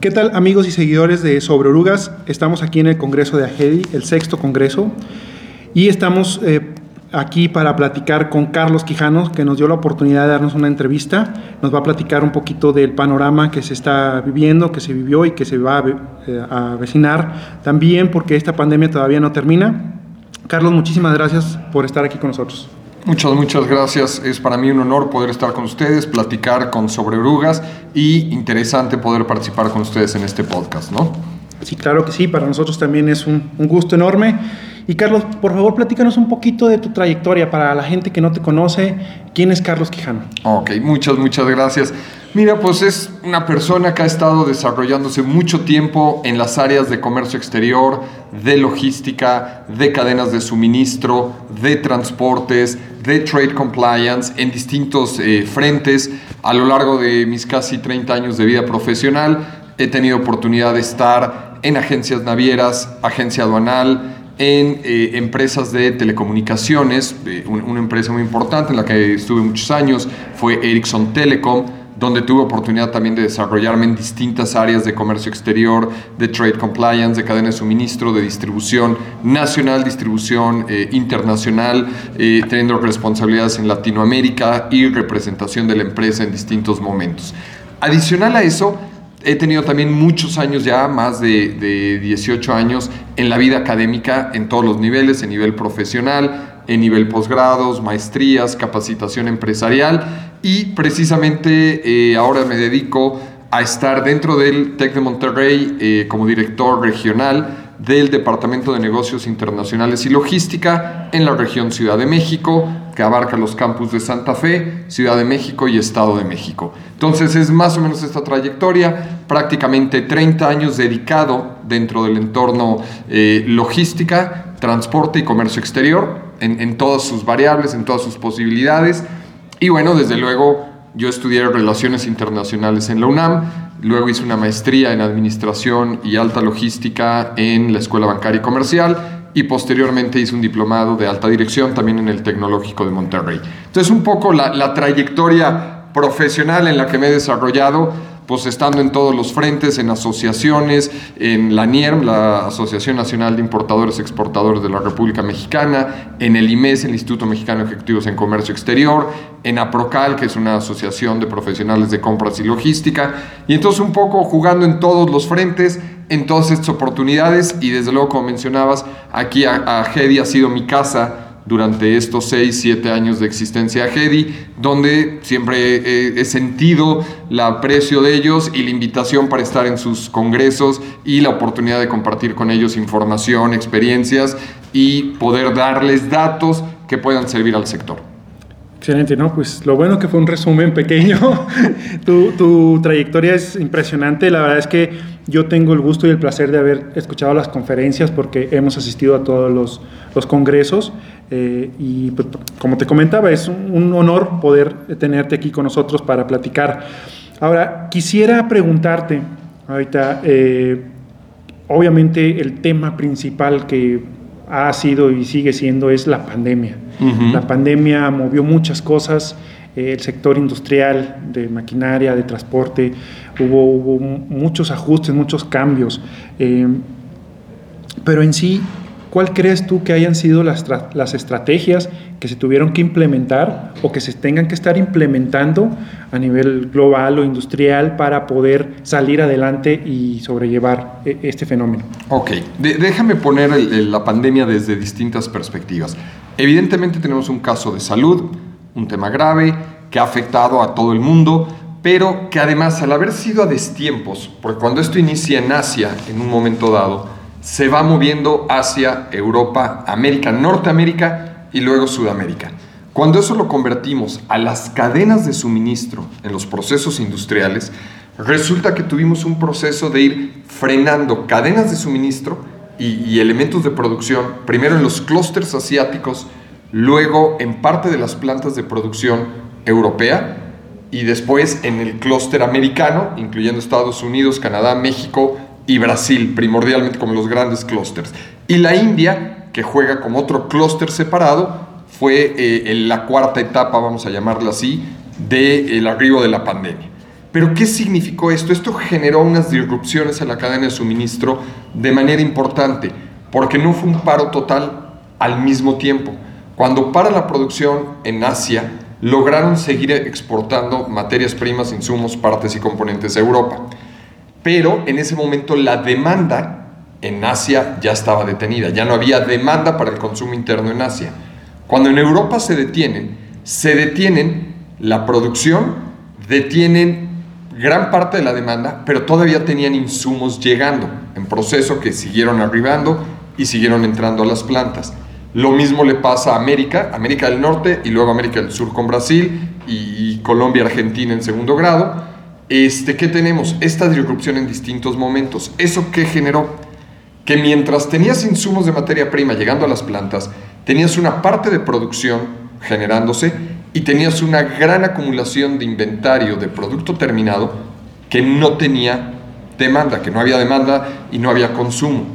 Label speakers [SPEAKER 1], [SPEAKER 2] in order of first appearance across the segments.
[SPEAKER 1] ¿Qué tal amigos y seguidores de Sobre Orugas? Estamos aquí en el Congreso de AGEDI, el sexto Congreso, y estamos eh, aquí para platicar con Carlos Quijano, que nos dio la oportunidad de darnos una entrevista. Nos va a platicar un poquito del panorama que se está viviendo, que se vivió y que se va a, eh, avecinar también porque esta pandemia todavía no termina. Carlos, muchísimas gracias por estar aquí con nosotros.
[SPEAKER 2] Muchas, muchas gracias. Es para mí un honor poder estar con ustedes, platicar con sobre orugas y interesante poder participar con ustedes en este podcast, ¿no?
[SPEAKER 1] Sí, claro que sí, para nosotros también es un, un gusto enorme. Y Carlos, por favor, platícanos un poquito de tu trayectoria para la gente que no te conoce. ¿Quién es Carlos Quijano?
[SPEAKER 2] Ok, muchas, muchas gracias. Mira, pues es una persona que ha estado desarrollándose mucho tiempo en las áreas de comercio exterior, de logística, de cadenas de suministro, de transportes, de trade compliance en distintos eh, frentes. A lo largo de mis casi 30 años de vida profesional, he tenido oportunidad de estar en agencias navieras, agencia aduanal, en eh, empresas de telecomunicaciones. Eh, un, una empresa muy importante en la que estuve muchos años fue Ericsson Telecom donde tuve oportunidad también de desarrollarme en distintas áreas de comercio exterior, de trade compliance, de cadena de suministro, de distribución nacional, distribución eh, internacional, eh, teniendo responsabilidades en Latinoamérica y representación de la empresa en distintos momentos. Adicional a eso, he tenido también muchos años ya, más de, de 18 años, en la vida académica en todos los niveles, en nivel profesional, en nivel posgrados, maestrías, capacitación empresarial y precisamente eh, ahora me dedico a estar dentro del TEC de Monterrey eh, como director regional del Departamento de Negocios Internacionales y Logística en la región Ciudad de México, que abarca los campus de Santa Fe, Ciudad de México y Estado de México. Entonces es más o menos esta trayectoria, prácticamente 30 años dedicado dentro del entorno eh, logística, transporte y comercio exterior, en, todas sus variables, en todas sus posibilidades. Y bueno, desde luego yo estudié Relaciones Internacionales en la UNAM, luego hice una maestría en Administración y Alta Logística en la Escuela Bancaria y Comercial y posteriormente hice un diplomado de alta dirección también en el Tecnológico de Monterrey. Entonces un poco la trayectoria profesional en la que me he desarrollado pues estando en todos los frentes, en asociaciones, en la NIERM, la Asociación Nacional de Importadores y Exportadores de la República Mexicana, en el IMES, el Instituto Mexicano de Ejecutivos en Comercio Exterior, en APROCAL, que es una asociación de profesionales de compras y logística, y entonces un poco jugando en todos los frentes, en todas estas oportunidades, y desde luego, como mencionabas, aquí a, a ha sido mi casa, durante estos 6, 7 años de existencia de Hedi, donde siempre he, sentido el aprecio de ellos y la invitación para estar en sus congresos y la oportunidad de compartir con ellos información, experiencias y poder darles datos que puedan servir al sector.
[SPEAKER 1] Excelente, ¿no? Pues lo bueno que fue un resumen pequeño. tu, tu, trayectoria es impresionante. La verdad es que yo tengo el gusto y el placer de haber escuchado las conferencias porque hemos asistido a todos los, los congresos. Eh, y pues, como te comentaba, es un, un, honor poder tenerte aquí con nosotros para platicar. Ahora, quisiera preguntarte, ahorita, eh, obviamente el tema principal que ha sido y sigue siendo es la pandemia. Uh -huh. La pandemia movió muchas cosas, eh, el sector industrial, de maquinaria, de transporte, hubo, hubo muchos ajustes, muchos cambios. Eh, pero en sí, ¿cuál crees tú que hayan sido las, las, estrategias que se tuvieron que implementar o que se tengan que estar implementando a nivel global o industrial para poder salir adelante y sobrellevar este fenómeno?
[SPEAKER 2] Ok, de déjame poner el, el, la pandemia desde distintas perspectivas. Evidentemente tenemos un caso de salud, un tema grave que ha afectado a todo el mundo, pero que además al haber sido a destiempos, porque cuando esto inicia en Asia en un momento dado, se va moviendo hacia Europa, América, Norteamérica y luego Sudamérica. Cuando eso lo convertimos a las cadenas de suministro en los procesos industriales, resulta que tuvimos un proceso de ir frenando cadenas de suministro y, elementos de producción, primero en los clústeres asiáticos, luego en parte de las plantas de producción europea y después en el clúster americano, incluyendo Estados Unidos, Canadá, México y Brasil, primordialmente como los grandes clústeres. Y la India, que juega como otro clúster separado, fue eh, en la cuarta etapa, vamos a llamarla así, del de arribo de la pandemia. Pero ¿qué significó esto? Esto generó unas disrupciones en la cadena de suministro de manera importante, porque no fue un paro total al mismo tiempo. Cuando para la producción en Asia, lograron seguir exportando materias primas, insumos, partes y componentes a Europa. Pero en ese momento la demanda en Asia ya estaba detenida, ya no había demanda para el consumo interno en Asia. Cuando en Europa se detienen, se detienen la producción, detienen gran parte de la demanda, pero todavía tenían insumos llegando en proceso que siguieron arribando y siguieron entrando a las plantas. Lo mismo le pasa a América, América del Norte y luego América del Sur con Brasil y, Colombia, Argentina en segundo grado. Este, ¿Qué tenemos? Esta disrupción en distintos momentos. ¿Eso qué generó? Que mientras tenías insumos de materia prima llegando a las plantas, tenías una parte de producción generándose y tenías una gran acumulación de inventario de producto terminado que no tenía demanda, que no había demanda y no había consumo.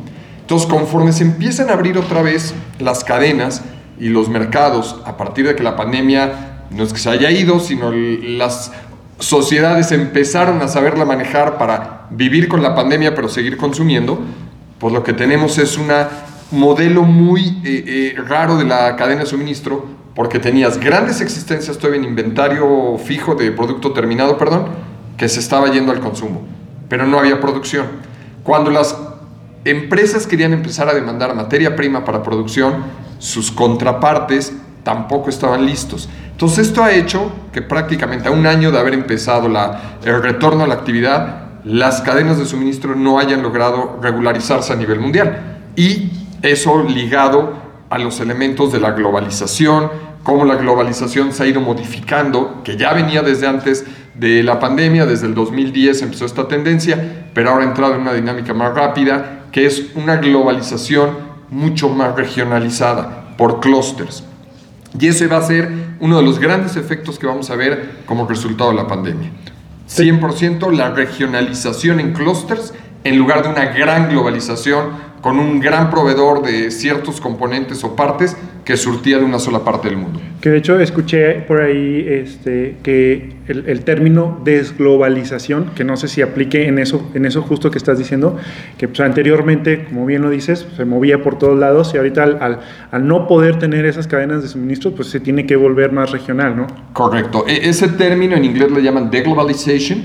[SPEAKER 2] Entonces, conforme se empiezan a abrir otra vez las cadenas y los mercados, a partir de que la pandemia no es que se haya ido, sino las sociedades empezaron a saberla manejar para vivir con la pandemia pero seguir consumiendo, pues lo que tenemos es un modelo muy eh, eh, raro de la cadena de suministro, porque tenías grandes existencias todavía en inventario fijo de producto terminado, perdón, que se estaba yendo al consumo, pero no había producción. Cuando las empresas querían empezar a demandar materia prima para producción, sus contrapartes tampoco estaban listos. Entonces esto ha hecho que prácticamente a un año de haber empezado el retorno a la actividad, las cadenas de suministro no hayan logrado regularizarse a nivel mundial. Y eso ligado a los elementos de la globalización, cómo la globalización se ha ido modificando, que ya venía desde antes de la pandemia, desde el 2010 empezó esta tendencia, pero ahora ha entrado en una dinámica más rápida que es una globalización mucho más regionalizada por clústeres. Y ese va a ser uno de los grandes efectos que vamos a ver como resultado de la pandemia. 100% la regionalización en clústeres en lugar de una gran globalización con un gran proveedor de ciertos componentes o partes que surtía de una sola parte del mundo.
[SPEAKER 1] Que de hecho escuché por ahí este, que el, término desglobalización, que no sé si aplique en eso, en eso justo que estás diciendo, que pues, anteriormente, como bien lo dices, se movía por todos lados y ahorita al, al, no poder tener esas cadenas de suministro, pues se tiene que volver más regional, ¿no?
[SPEAKER 2] Correcto. E, ese término en inglés le llaman deglobalization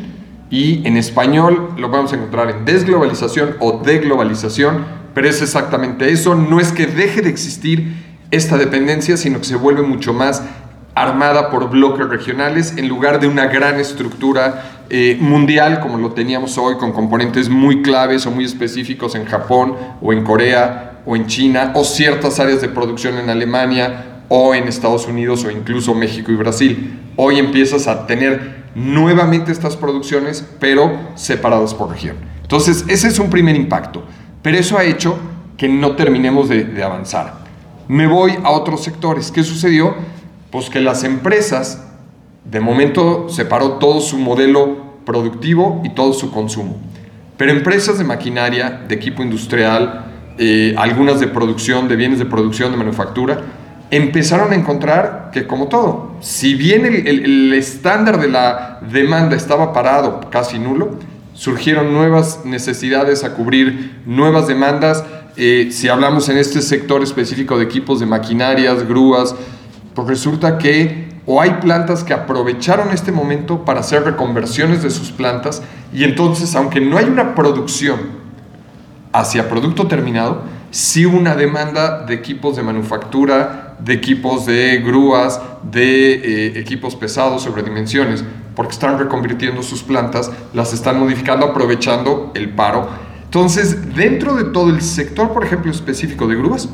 [SPEAKER 2] y en español lo vamos a encontrar en desglobalización o deglobalización pero es exactamente eso. No es que deje de existir esta dependencia, sino que se vuelve mucho más armada por bloques regionales en lugar de una gran estructura eh, mundial como lo teníamos hoy con componentes muy claves o muy específicos en Japón o en Corea o en China o ciertas áreas de producción en Alemania o en Estados Unidos o incluso México y Brasil. Hoy empiezas a tener nuevamente estas producciones pero separadas por región. Entonces ese es un primer impacto. Pero eso ha hecho que no terminemos de, avanzar. Me voy a otros sectores. ¿Qué sucedió? Pues que las empresas, de momento, separó todo su modelo productivo y todo su consumo. Pero empresas de maquinaria, de equipo industrial, eh, algunas de producción, de bienes de producción, de manufactura, empezaron a encontrar que como todo, si bien el estándar de la demanda estaba parado, casi nulo, surgieron nuevas necesidades a cubrir, nuevas demandas. Eh, si hablamos en este sector específico de equipos de maquinarias, grúas, pues resulta que o hay plantas que aprovecharon este momento para hacer reconversiones de sus plantas y entonces, aunque no hay una producción hacia producto terminado, sí una demanda de equipos de manufactura, de equipos de grúas, de eh, equipos pesados sobre dimensiones porque están reconvirtiendo sus plantas, las están modificando aprovechando el paro. Entonces, dentro de todo el sector, por ejemplo, específico de grúas,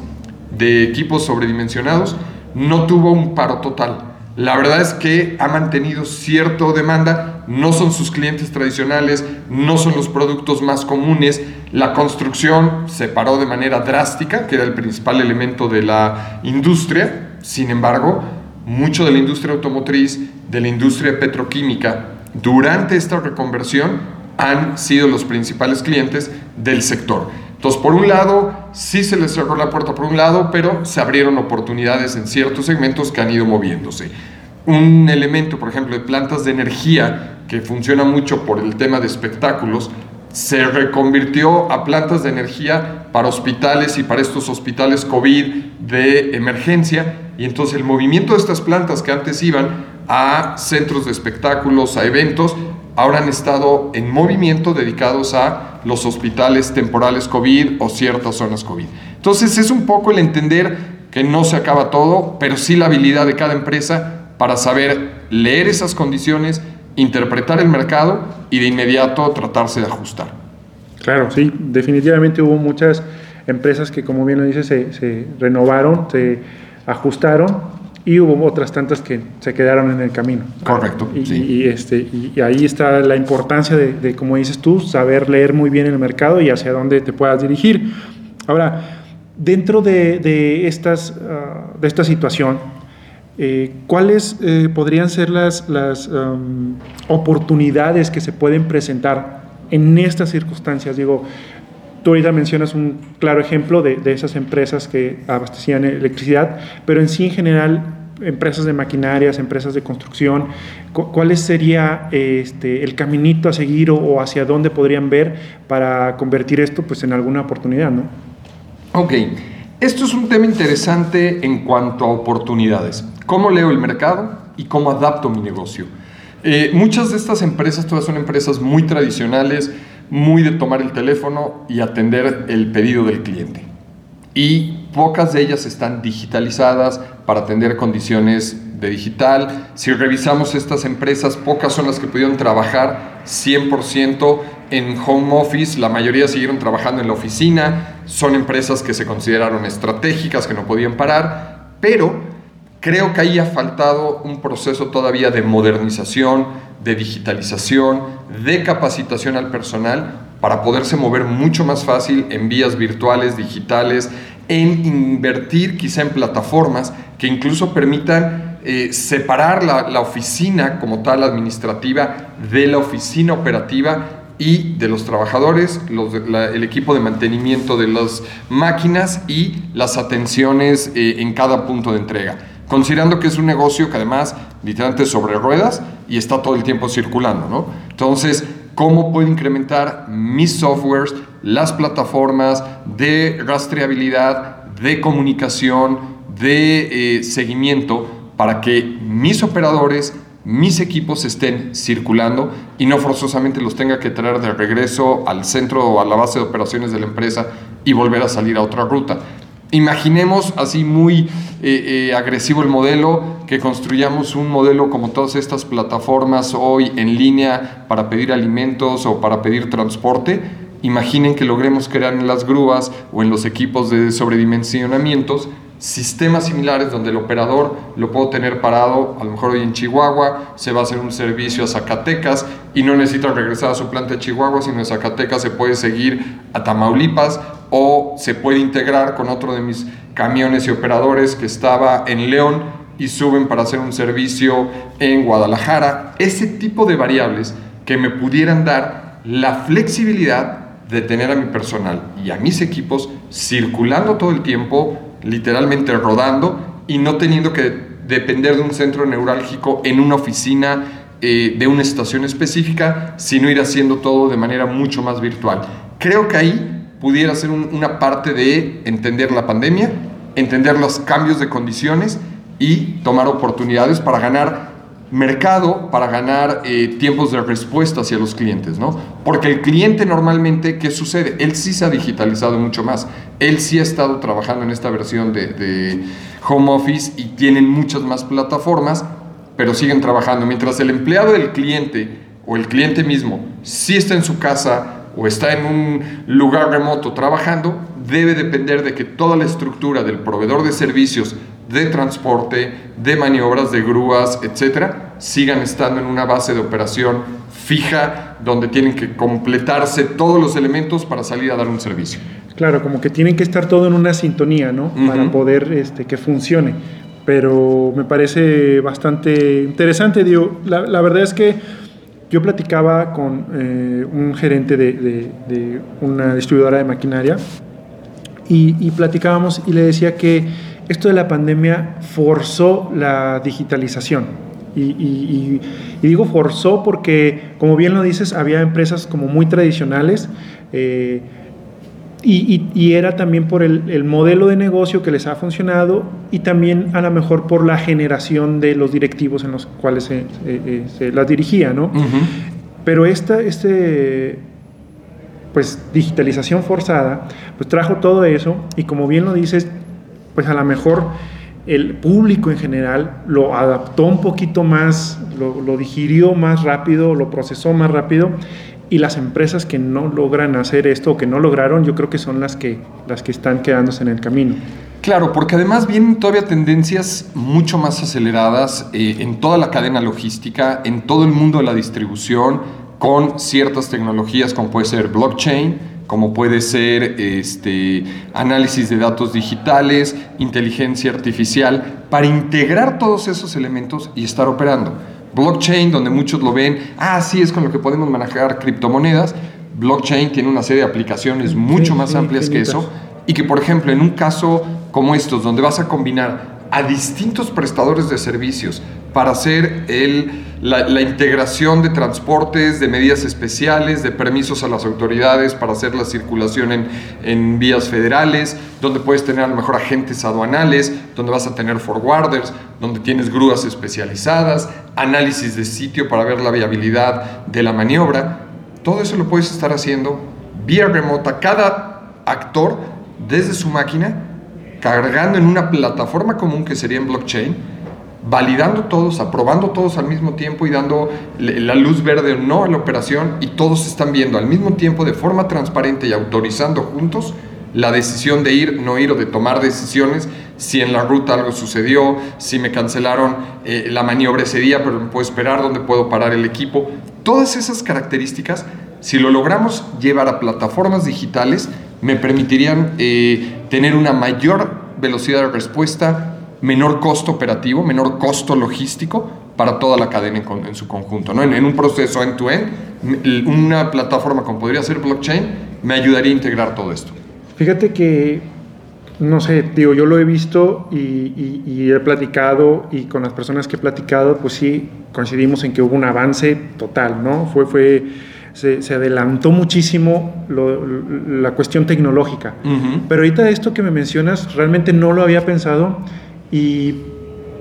[SPEAKER 2] de equipos sobredimensionados, no tuvo un paro total. La verdad es que ha mantenido cierta demanda, no son sus clientes tradicionales, no son los productos más comunes. La construcción se paró de manera drástica, que era el principal elemento de la industria. Sin embargo, mucho de la industria automotriz, de la industria petroquímica, durante esta reconversión han sido los principales clientes del sector. Entonces, por un lado, sí se les cerró la puerta por un lado, pero se abrieron oportunidades en ciertos segmentos que han ido moviéndose. un elemento, por ejemplo, de plantas de energía que funciona mucho por el tema de espectáculos, se reconvirtió a plantas de energía para hospitales y para estos hospitales COVID de emergencia. Y entonces el movimiento de estas plantas que antes iban a centros de espectáculos, a eventos, ahora han estado en movimiento dedicados a los hospitales temporales COVID o ciertas zonas COVID. Entonces es un poco el entender que no se acaba todo, pero sí la habilidad de cada empresa para saber leer esas condiciones, interpretar el mercado y de inmediato tratarse de ajustar.
[SPEAKER 1] Claro, sí, definitivamente hubo muchas empresas que, como bien lo dice, se, renovaron, se ajustaron y hubo otras tantas que se quedaron en el camino.
[SPEAKER 2] Correcto.
[SPEAKER 1] Y, y este, y, ahí está la importancia de, como dices tú, saber leer muy bien el mercado y hacia dónde te puedas dirigir. Ahora, dentro de, estas, ah, de esta situación, eh, ¿Cuáles eh, podrían ser las, las um, oportunidades que se pueden presentar en estas circunstancias? Digo, tú ahorita mencionas un claro ejemplo de, de, esas empresas que abastecían electricidad, pero en sí en general, empresas de maquinarias, empresas de construcción, ¿cuál sería este, el caminito a seguir o, o, hacia dónde podrían ver para convertir esto pues, en alguna oportunidad? ¿no?
[SPEAKER 2] Ok, esto es un tema interesante en cuanto a oportunidades cómo leo el mercado y cómo adapto mi negocio. Eh, muchas de estas empresas, todas son empresas muy tradicionales, muy de tomar el teléfono y atender el pedido del cliente. Y pocas de ellas están digitalizadas para atender condiciones de digital. Si revisamos estas empresas, pocas son las que pudieron trabajar 100% en home office, la mayoría siguieron trabajando en la oficina, son empresas que se consideraron estratégicas, que no podían parar, pero Creo que ahí ha faltado un proceso todavía de modernización, de digitalización, de capacitación al personal para poderse mover mucho más fácil en vías virtuales, digitales, en invertir quizá en plataformas que incluso permitan eh, separar la, oficina como tal administrativa de la oficina operativa y de los trabajadores, el equipo de mantenimiento de las máquinas y las atenciones eh, en cada punto de entrega considerando que es un negocio que además literalmente sobre ruedas y está todo el tiempo circulando, ¿no? Entonces, ¿cómo puedo incrementar mis softwares, las plataformas de rastreabilidad, de comunicación, de eh, seguimiento para que mis operadores, mis equipos estén circulando y no forzosamente los tenga que traer de regreso al centro o a la base de operaciones de la empresa y volver a salir a otra ruta. Imaginemos así muy eh, eh, agresivo el modelo, que construyamos un modelo como todas estas plataformas hoy en línea para pedir alimentos o para pedir transporte. Imaginen que logremos crear en las grúas o en los equipos de sobredimensionamientos sistemas similares donde el operador lo puedo tener parado, a lo mejor hoy en Chihuahua, se va a hacer un servicio a Zacatecas y no necesita regresar a su planta de Chihuahua, sino en Zacatecas se puede seguir a Tamaulipas o se puede integrar con otro de mis camiones y operadores que estaba en León y suben para hacer un servicio en Guadalajara. Ese tipo de variables que me pudieran dar la flexibilidad de tener a mi personal y a mis equipos circulando todo el tiempo, literalmente rodando y no teniendo que depender de un centro neurálgico en una oficina eh, de una estación específica, sino ir haciendo todo de manera mucho más virtual. Creo que ahí pudiera ser una parte de entender la pandemia, entender los cambios de condiciones y tomar oportunidades para ganar mercado para ganar eh, tiempos de respuesta hacia los clientes, ¿no? Porque el cliente normalmente, ¿qué sucede? Él sí se ha digitalizado mucho más. Él sí ha estado trabajando en esta versión de, de home office y tienen muchas más plataformas, pero siguen trabajando. Mientras el empleado del cliente o el cliente mismo sí está en su casa o está en un lugar remoto trabajando, debe depender de que toda la estructura del proveedor de servicios de transporte, de maniobras, de grúas, etcétera, sigan estando en una base de operación fija donde tienen que completarse todos los elementos para salir a dar un servicio.
[SPEAKER 1] Claro, como que tienen que estar todo en una sintonía, ¿no? Para poder este, que funcione. Pero me parece bastante interesante, digo, la, verdad es que yo platicaba con eh, un gerente de, una distribuidora de maquinaria y, y platicábamos y le decía que esto de la pandemia forzó la digitalización. Y, digo forzó porque, como bien lo dices, había empresas como muy tradicionales eh, y, era también por el, modelo de negocio que les ha funcionado y también a lo mejor por la generación de los directivos en los cuales se, se, las dirigía, ¿no? Pero esta, este, pues, digitalización forzada, pues trajo todo eso y como bien lo dices, pues a lo mejor el público en general lo adaptó un poquito más, lo, digirió más rápido, lo procesó más rápido y las empresas que no logran hacer esto o que no lograron, yo creo que son las que, las que están quedándose en el camino.
[SPEAKER 2] Claro, porque además vienen todavía tendencias mucho más aceleradas eh, en toda la cadena logística, en todo el mundo de la distribución, con ciertas tecnologías como puede ser blockchain, como puede ser este, análisis de datos digitales, inteligencia artificial, para integrar todos esos elementos y estar operando. Blockchain, donde muchos lo ven, ah, sí, es con lo que podemos manejar criptomonedas. Blockchain tiene una serie de aplicaciones mucho más amplias que eso y que, por ejemplo, en un caso como estos, donde vas a combinar a distintos prestadores de servicios para hacer el, la, integración de transportes, de medidas especiales, de permisos a las autoridades para hacer la circulación en, en vías federales, donde puedes tener a lo mejor agentes aduanales, donde vas a tener forwarders, donde tienes grúas especializadas, análisis de sitio para ver la viabilidad de la maniobra. Todo eso lo puedes estar haciendo vía remota. Cada actor desde su máquina cargando en una plataforma común que sería en blockchain, validando todos, aprobando todos al mismo tiempo y dando la luz verde o no a la operación y todos están viendo al mismo tiempo de forma transparente y autorizando juntos la decisión de ir, no ir o de tomar decisiones, si en la ruta algo sucedió, si me cancelaron eh, la maniobra ese día, pero me puedo esperar, dónde puedo parar el equipo. Todas esas características, si lo logramos llevar a plataformas digitales, me permitirían eh, tener una mayor velocidad de respuesta, menor costo operativo, menor costo logístico para toda la cadena en, su conjunto. ¿no? En, un proceso end-to-end, una plataforma como podría ser blockchain me ayudaría a integrar todo esto.
[SPEAKER 1] Fíjate que, no sé, digo, yo lo he visto y, y he platicado y con las personas que he platicado, pues sí, coincidimos en que hubo un avance total, ¿no? Fue, fue se, adelantó muchísimo la cuestión tecnológica. Pero ahorita esto que me mencionas, realmente no lo había pensado y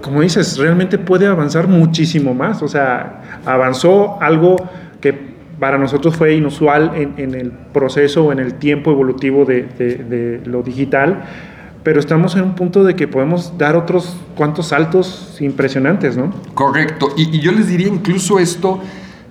[SPEAKER 1] como dices, realmente puede avanzar muchísimo más. O sea, avanzó algo que para nosotros fue inusual en, el proceso, en el tiempo evolutivo de, lo digital, pero estamos en un punto de que podemos dar otros cuantos saltos impresionantes, ¿no?
[SPEAKER 2] Correcto. y yo les diría incluso esto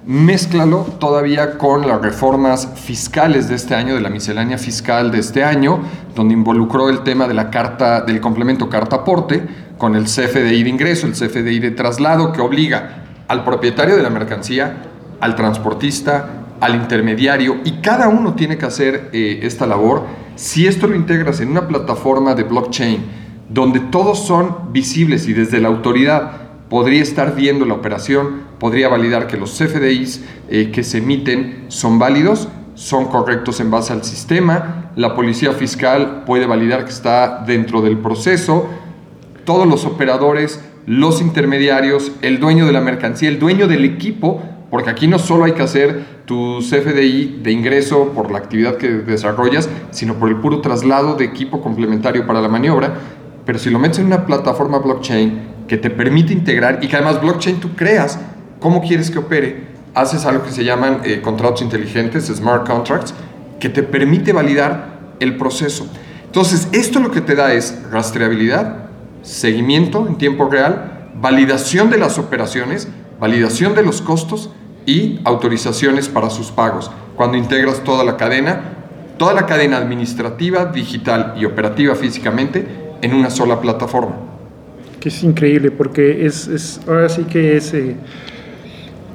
[SPEAKER 2] Mézclalo todavía con las reformas fiscales de este año, de la miscelánea fiscal de este año, donde involucró el tema de la carta, del complemento carta aporte, con el CFDI de ingreso, el CFDI de traslado, que obliga al propietario de la mercancía, al transportista, al intermediario, y cada uno tiene que hacer eh, esta labor. Si esto lo integras en una plataforma de blockchain, donde todos son visibles y desde la autoridad podría estar viendo la operación, podría validar que los CFDIs eh, que se emiten son válidos, son correctos en base al sistema, la policía fiscal puede validar que está dentro del proceso, todos los operadores, los intermediarios, el dueño de la mercancía, el dueño del equipo, porque aquí no solo hay que hacer tu CFDI de ingreso por la actividad que desarrollas, sino por el puro traslado de equipo complementario para la maniobra, pero si lo metes en una plataforma blockchain, que te permite integrar y que además blockchain tú creas cómo quieres que opere, haces algo que se llaman eh, contratos inteligentes, smart contracts, que te permite validar el proceso. Entonces, esto lo que te da es rastreabilidad, seguimiento en tiempo real, validación de las operaciones, validación de los costos y autorizaciones para sus pagos. Cuando integras toda la cadena, toda la cadena administrativa, digital y operativa físicamente en una sola plataforma
[SPEAKER 1] que es increíble porque es, es ahora sí que es eh,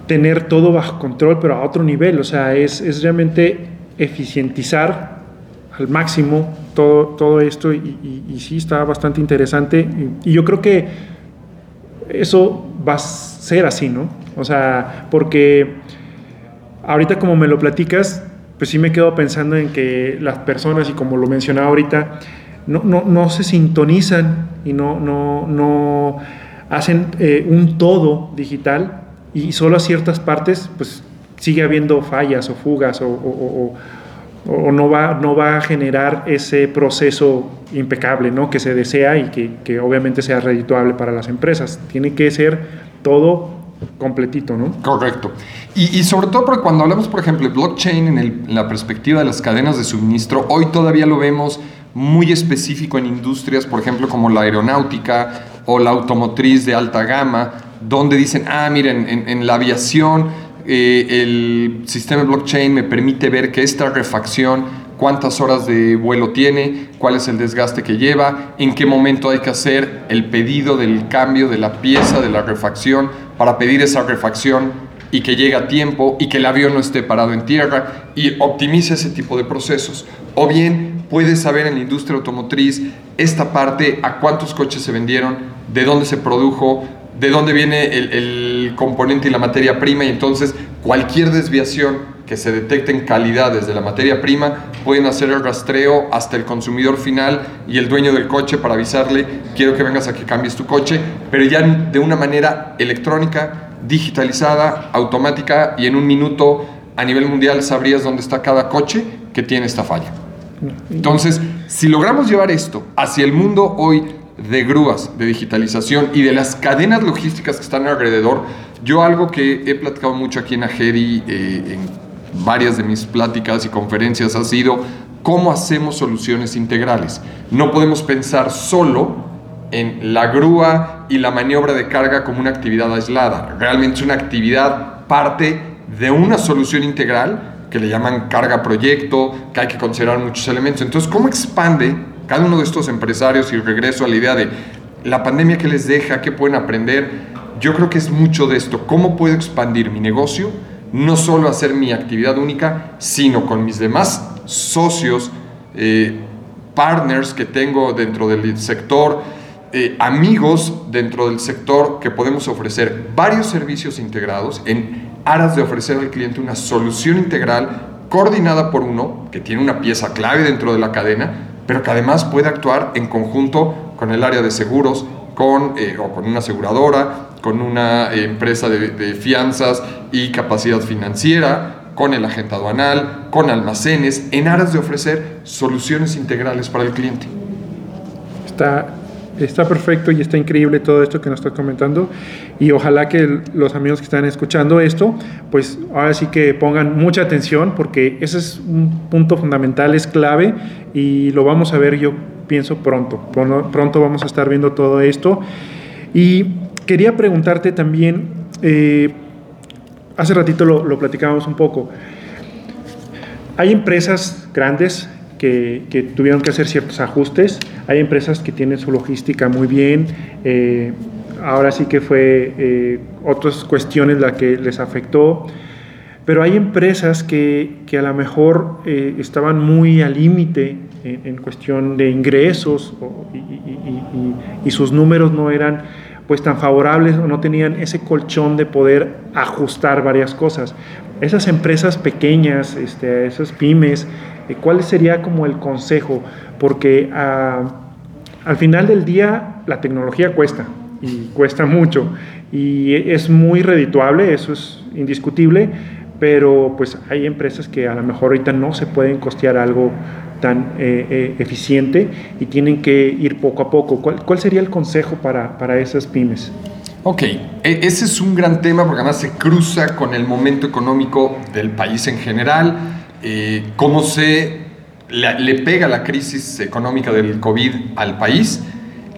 [SPEAKER 1] tener todo bajo control, pero a otro nivel, o sea, es, es realmente eficientizar al máximo todo, todo esto y, sí está bastante interesante y, yo creo que eso va a ser así, ¿no? O sea, porque ahorita como me lo platicas, pues sí me quedo pensando en que las personas, y como lo mencionaba ahorita, no, no, no se sintonizan y no, no, no hacen eh, un todo digital y solo a ciertas partes pues sigue habiendo fallas o fugas o, no, va, no va a generar ese proceso impecable ¿no? que se desea y que, que obviamente sea redituable para las empresas. Tiene que ser todo completito, ¿no?
[SPEAKER 2] Correcto. Y, sobre todo porque cuando hablamos, por ejemplo, de blockchain en, la perspectiva de las cadenas de suministro, hoy todavía lo vemos muy específico en industrias, por ejemplo, como la aeronáutica o la automotriz de alta gama, donde dicen, ah, miren, en, la aviación eh, el sistema blockchain me permite ver que esta refacción cuántas horas de vuelo tiene, cuál es el desgaste que lleva, en qué momento hay que hacer el pedido del cambio de la pieza, de la refacción, para pedir esa refacción y que llegue a tiempo y que el avión no esté parado en tierra y optimice ese tipo de procesos. O bien puedes saber en la industria automotriz esta parte, a cuántos coches se vendieron, de dónde se produjo, de dónde viene el, el componente y la materia prima y entonces cualquier desviación que se detecten calidades de la materia prima, pueden hacer el rastreo hasta el consumidor final y el dueño del coche para avisarle, quiero que vengas a que cambies tu coche, pero ya de una manera electrónica, digitalizada, automática y en un minuto a nivel mundial sabrías dónde está cada coche que tiene esta falla. Entonces, si logramos llevar esto hacia el mundo hoy de grúas, de digitalización y de las cadenas logísticas que están alrededor, yo algo que he platicado mucho aquí en Ajeri, eh, en varias de mis pláticas y conferencias ha sido cómo hacemos soluciones integrales. No podemos pensar solo en la grúa y la maniobra de carga como una actividad aislada. Realmente es una actividad parte de una solución integral que le llaman carga proyecto, que hay que considerar muchos elementos. Entonces, ¿cómo expande cada uno de estos empresarios y regreso a la idea de la pandemia que les deja, qué pueden aprender? Yo creo que es mucho de esto. ¿Cómo puedo expandir mi negocio? no solo hacer mi actividad única, sino con mis demás socios, eh, partners que tengo dentro del sector, eh, amigos dentro del sector que podemos ofrecer varios servicios integrados en aras de ofrecer al cliente una solución integral coordinada por uno que tiene una pieza clave dentro de la cadena, pero que además puede actuar en conjunto con el área de seguros, con, eh, o con una aseguradora, con una empresa de, fianzas y capacidad financiera, con el agente aduanal, con almacenes, en aras de ofrecer soluciones integrales para el cliente.
[SPEAKER 1] Está, está perfecto y está increíble todo esto que nos está comentando. Y ojalá que los amigos que están escuchando esto, pues ahora sí que pongan mucha atención porque ese es un punto fundamental, es clave y lo vamos a ver yo pienso pronto. Pronto vamos a estar viendo todo esto. Y Quería preguntarte también, eh, hace ratito lo, platicábamos un poco, hay empresas grandes que, tuvieron que hacer ciertos ajustes, hay empresas que tienen su logística muy bien, eh, ahora sí que fue eh, otras cuestiones la que les afectó, pero hay empresas que, a lo mejor estaban muy al límite en, cuestión de ingresos y, sus números no eran pues tan favorables o no tenían ese colchón de poder ajustar varias cosas. Esas empresas pequeñas, este, esas pymes, eh, ¿cuál sería como el consejo? Porque ah, al final del día la tecnología cuesta y cuesta mucho y es muy redituable, eso es indiscutible, pero pues hay empresas que a lo mejor ahorita no se pueden costear algo tan eh, eh, eficiente y tienen que ir poco a poco. ¿Cuál, sería el consejo para, para, esas pymes?
[SPEAKER 2] Ok, e, ese es un gran tema porque además se cruza con el momento económico del país en general, eh, cómo se le, pega la crisis económica del COVID al país,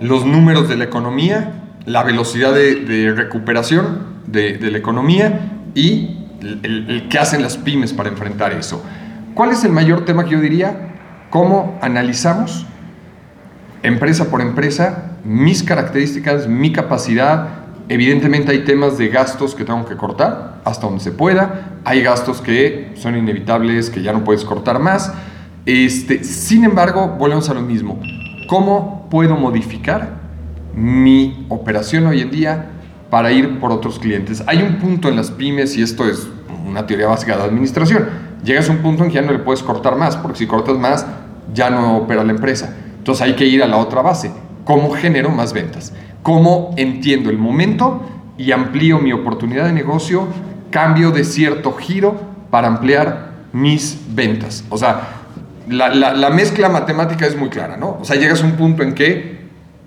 [SPEAKER 2] los números de la economía, la velocidad de, recuperación de, de, la economía y el, el, qué hacen las pymes para enfrentar eso. ¿Cuál es el mayor tema que yo diría? cómo analizamos empresa por empresa mis características, mi capacidad. Evidentemente hay temas de gastos que tengo que cortar hasta donde se pueda. Hay gastos que son inevitables, que ya no puedes cortar más. Este, sin embargo, volvemos a lo mismo. ¿Cómo puedo modificar mi operación hoy en día para ir por otros clientes? Hay un punto en las pymes, y esto es una teoría básica de administración, llegas a un punto en que ya no le puedes cortar más, porque si cortas más, ya no opera la empresa. Entonces hay que ir a la otra base. ¿cómo genero más ventas? ¿Cómo entiendo el momento y amplío mi oportunidad de negocio? Cambio de cierto giro para ampliar mis ventas. O sea, la, la mezcla matemática es muy clara, ¿no? O sea, llegas a un punto en que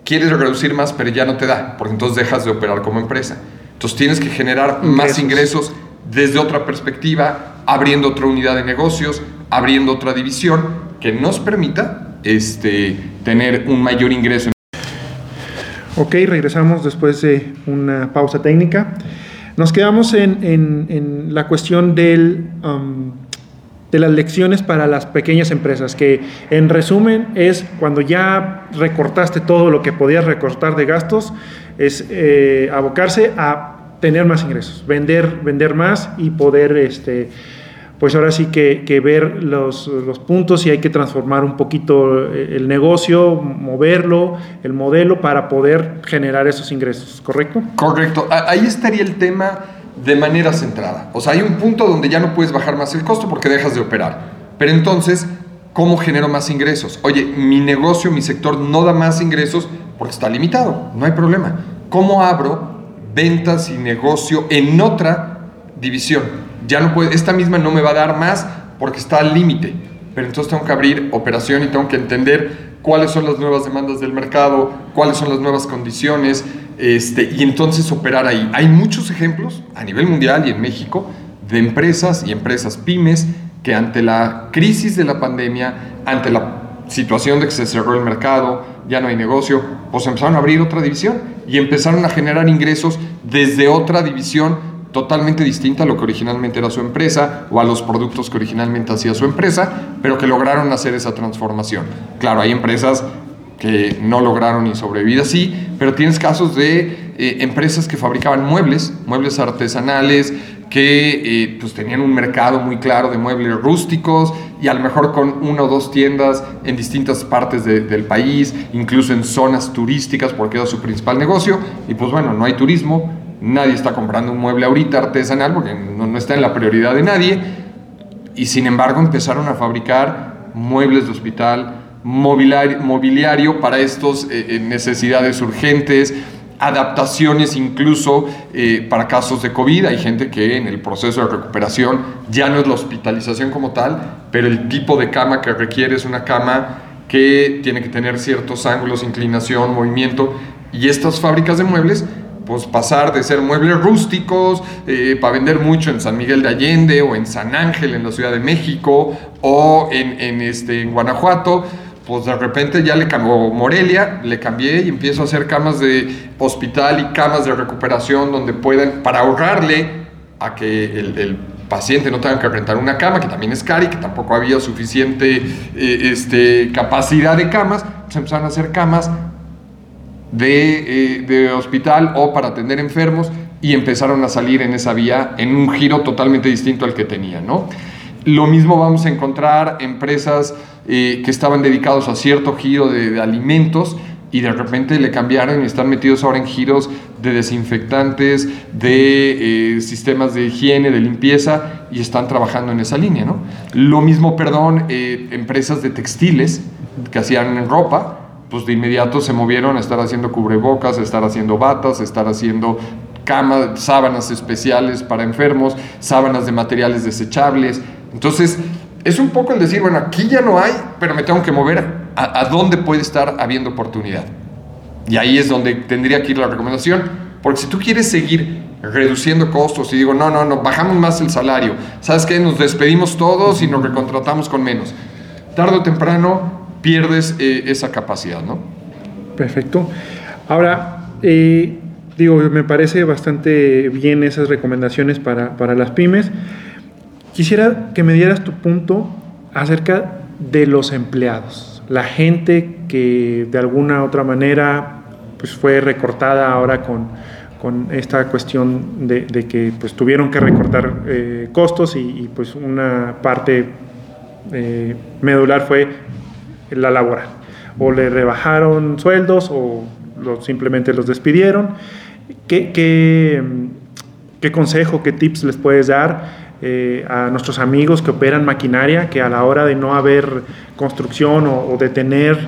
[SPEAKER 2] quieres reducir más, pero ya no te da, porque entonces dejas de operar como empresa. Entonces tienes que generar más ingresos desde otra perspectiva, abriendo otra unidad de negocios, abriendo otra división que nos permita este, tener un mayor ingreso.
[SPEAKER 1] Ok, regresamos después de una pausa técnica. Nos quedamos en, la cuestión del, um, de las lecciones para las pequeñas empresas, que en resumen es cuando ya recortaste todo lo que podías recortar de gastos, es eh, abocarse a tener más ingresos, vender, vender más y poder, este, pues ahora sí que, ver los, los, puntos y hay que transformar un poquito el negocio, moverlo, el modelo para poder generar esos ingresos, ¿correcto?
[SPEAKER 2] Correcto. Ahí estaría el tema de manera centrada. O sea, hay un punto donde ya no puedes bajar más el costo porque dejas de operar. Pero entonces, ¿cómo genero más ingresos? Oye, mi negocio, mi sector no da más ingresos porque está limitado, no hay problema. ¿Cómo abro ventas y negocio en otra división. Ya no puede, esta misma no me va a dar más porque está al límite, pero entonces tengo que abrir operación y tengo que entender cuáles son las nuevas demandas del mercado, cuáles son las nuevas condiciones, este, y entonces operar ahí. Hay muchos ejemplos a nivel mundial y en México de empresas y empresas pymes que ante la crisis de la pandemia, ante la situación de que se cerró el mercado, ya no hay negocio, pues empezaron a abrir otra división y empezaron a generar ingresos desde otra división totalmente distinta a lo que originalmente era su empresa o a los productos que originalmente hacía su empresa, pero que lograron hacer esa transformación. Claro, hay empresas que no lograron ni sobrevivir así, pero tienes casos de eh, empresas que fabricaban muebles, muebles artesanales, que eh, pues tenían un mercado muy claro de muebles rústicos y a lo mejor con una o dos tiendas en distintas partes del país, incluso en zonas turísticas porque era su principal negocio y pues bueno, no hay turismo, nadie está comprando un mueble ahorita artesanal porque no, está en la prioridad de nadie y sin embargo empezaron a fabricar muebles de hospital, mobiliario, para estas eh, necesidades urgentes, adaptaciones incluso eh, para casos de COVID. Hay gente que en el proceso de recuperación ya no es la hospitalización como tal, pero el tipo de cama que requiere es una cama que tiene que tener ciertos ángulos, inclinación, movimiento. Y estas fábricas de muebles, pues pasar de ser muebles rústicos eh, para vender mucho en San Miguel de Allende o en San Ángel en la Ciudad de México o en, en este, en Guanajuato, pues de repente ya le cambió Morelia, le cambié y empiezo a hacer camas de hospital y camas de recuperación donde puedan, para ahorrarle a que el, paciente no tenga que rentar una cama, que también es cara y que tampoco había suficiente eh, este, capacidad de camas, pues empezaron a hacer camas de, eh, de hospital o para atender enfermos y empezaron a salir en esa vía en un giro totalmente distinto al que tenían, ¿no? Lo mismo vamos a encontrar empresas eh, que estaban dedicados a cierto giro de, alimentos y de repente le cambiaron y están metidos ahora en giros de desinfectantes, de eh, sistemas de higiene, de limpieza y están trabajando en esa línea. ¿no? Lo mismo, perdón, empresas de textiles que hacían ropa, pues de inmediato se movieron a estar haciendo cubrebocas, a estar haciendo batas, a estar haciendo camas, sábanas especiales para enfermos, sábanas de materiales desechables. Entonces, es un poco el decir, bueno, aquí ya no hay, pero me tengo que mover a, dónde puede estar habiendo oportunidad. Y ahí es donde tendría que ir la recomendación, porque si tú quieres seguir reduciendo costos y digo, no, no, no, bajamos más el salario, ¿sabes qué? Nos despedimos todos y nos recontratamos con menos. Tarde o temprano pierdes eh, esa capacidad, ¿no?
[SPEAKER 1] Perfecto. Ahora, eh, digo, me parece bastante bien esas recomendaciones para, para las pymes. Quisiera que me dieras tu punto acerca de los empleados, la gente que de alguna otra manera pues fue recortada ahora con, con esta cuestión de, que pues tuvieron que recortar eh, costos y, pues una parte medular fue la laboral. O le rebajaron sueldos o simplemente los despidieron. ¿Qué, qué, consejo, qué tips les puedes dar eh, a nuestros amigos que operan maquinaria, que a la hora de no haber construcción o, de tener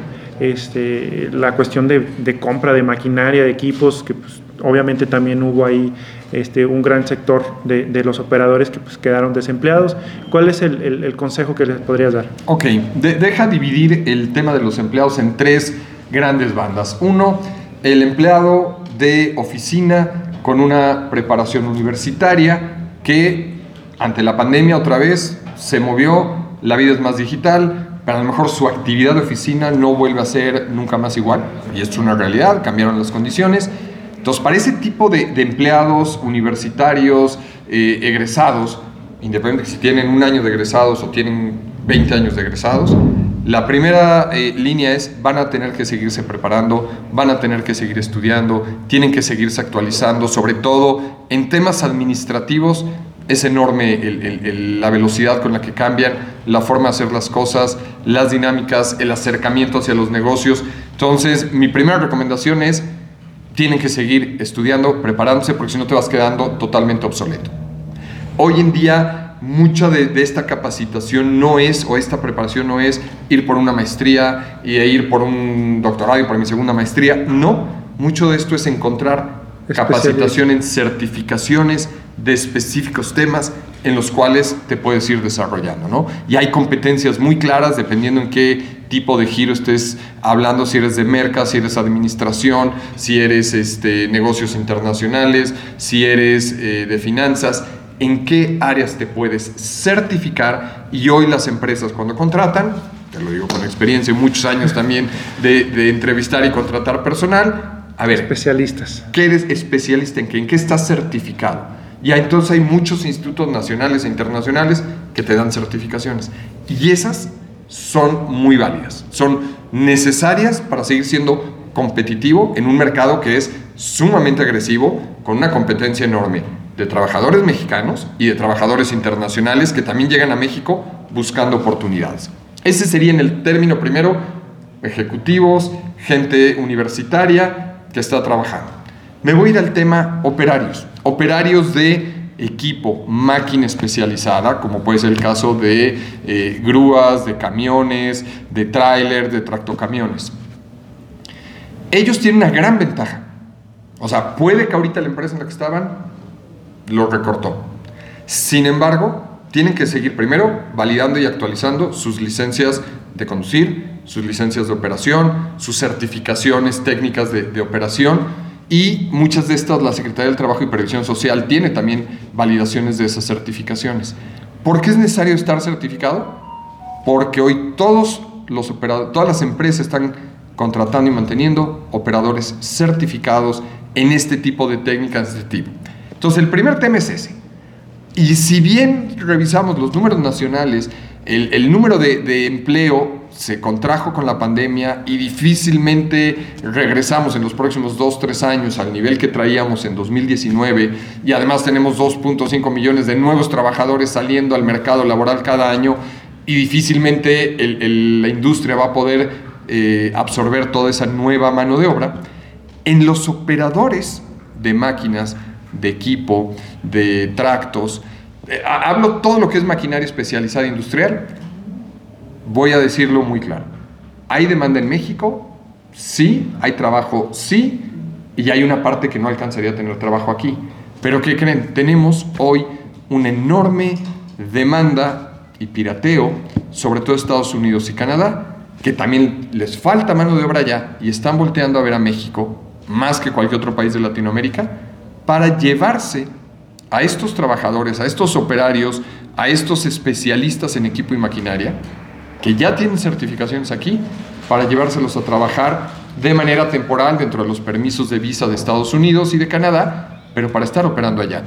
[SPEAKER 1] este, la cuestión de, de compra de maquinaria, de equipos, que pues, obviamente también hubo ahí este, un gran sector de, los operadores que pues, quedaron desempleados. ¿Cuál es el, consejo que les podrías dar?
[SPEAKER 2] Ok, de, deja dividir el tema de los empleados en tres grandes bandas. Uno, el empleado de oficina con una preparación universitaria que ante la pandemia otra vez se movió, la vida es más digital, pero a lo mejor su actividad de oficina no vuelve a ser nunca más igual, y esto es una realidad, cambiaron las condiciones. Entonces, para ese tipo de, empleados universitarios, eh, egresados, independientemente si tienen un año de egresados o tienen 20 años de egresados, la primera eh, línea es, van a tener que seguirse preparando, van a tener que seguir estudiando, tienen que seguirse actualizando, sobre todo en temas administrativos, es enorme la velocidad con la que cambian, la forma de hacer las cosas, las dinámicas, el acercamiento hacia los negocios. Entonces, mi primera recomendación es, tienen que seguir estudiando, preparándose, porque si no te vas quedando totalmente obsoleto. Hoy en día, mucha de, esta capacitación no es, o esta preparación no es ir por una maestría y ir por un doctorado y por mi segunda maestría. No, mucho de esto es encontrar capacitación en certificaciones de específicos temas en los cuales te puedes ir desarrollando, ¿no? Y hay competencias muy claras dependiendo en qué tipo de giro estés hablando, si eres de merca, si eres administración, si eres este, negocios internacionales, si eres eh, de finanzas, en qué áreas te puedes certificar y hoy las empresas cuando contratan, te lo digo con experiencia, muchos años también de, de entrevistar y contratar personal, a ver,
[SPEAKER 1] especialistas.
[SPEAKER 2] ¿Qué eres especialista en qué? ¿En qué estás certificado? Y entonces hay muchos institutos nacionales e internacionales que te dan certificaciones. Y esas son muy válidas, son necesarias para seguir siendo competitivo en un mercado que es sumamente agresivo, con una competencia enorme de trabajadores mexicanos y de trabajadores internacionales que también llegan a México buscando oportunidades. Ese sería en el término primero, ejecutivos, gente universitaria, que está trabajando. Me voy a ir al tema operarios. Operarios de equipo, máquina especializada, como puede ser el caso de eh, grúas, de camiones, de tráiler, de tractocamiones. Ellos tienen una gran ventaja. O sea, puede que ahorita la empresa en la que estaban lo recortó. Sin embargo, tienen que seguir primero validando y actualizando sus licencias de conducir, sus licencias de operación, sus certificaciones técnicas de, operación y muchas de estas la Secretaría del Trabajo y Previsión Social tiene también validaciones de esas certificaciones. ¿Por qué es necesario estar certificado? Porque hoy todos los todas las empresas están contratando y manteniendo operadores certificados en este tipo de técnicas de este tipo. Entonces el primer tema es ese. Y si bien revisamos los números nacionales, el, el número de, de empleo se contrajo con la pandemia y difícilmente regresamos en los próximos 2, 3 años al nivel que traíamos en 2019 y además tenemos 2.5 millones de nuevos trabajadores saliendo al mercado laboral cada año y difícilmente el, el, la industria va a poder eh, absorber toda esa nueva mano de obra. En los operadores de máquinas, de equipo, de tractos, eh, hablo todo lo que es maquinaria especializada industrial, voy a decirlo muy claro. ¿Hay demanda en México? Sí. ¿Hay trabajo? Sí. Y hay una parte que no alcanzaría a tener trabajo aquí. Pero ¿qué creen? Tenemos hoy una enorme demanda y pirateo, sobre todo Estados Unidos y Canadá, que también les falta mano de obra allá y están volteando a ver a México, más que cualquier otro país de Latinoamérica, para llevarse a estos trabajadores, a estos operarios, a estos especialistas en equipo y maquinaria, que ya tienen certificaciones aquí para llevárselos a trabajar de manera temporal dentro de los permisos de visa de Estados Unidos y de Canadá, pero para estar operando allá.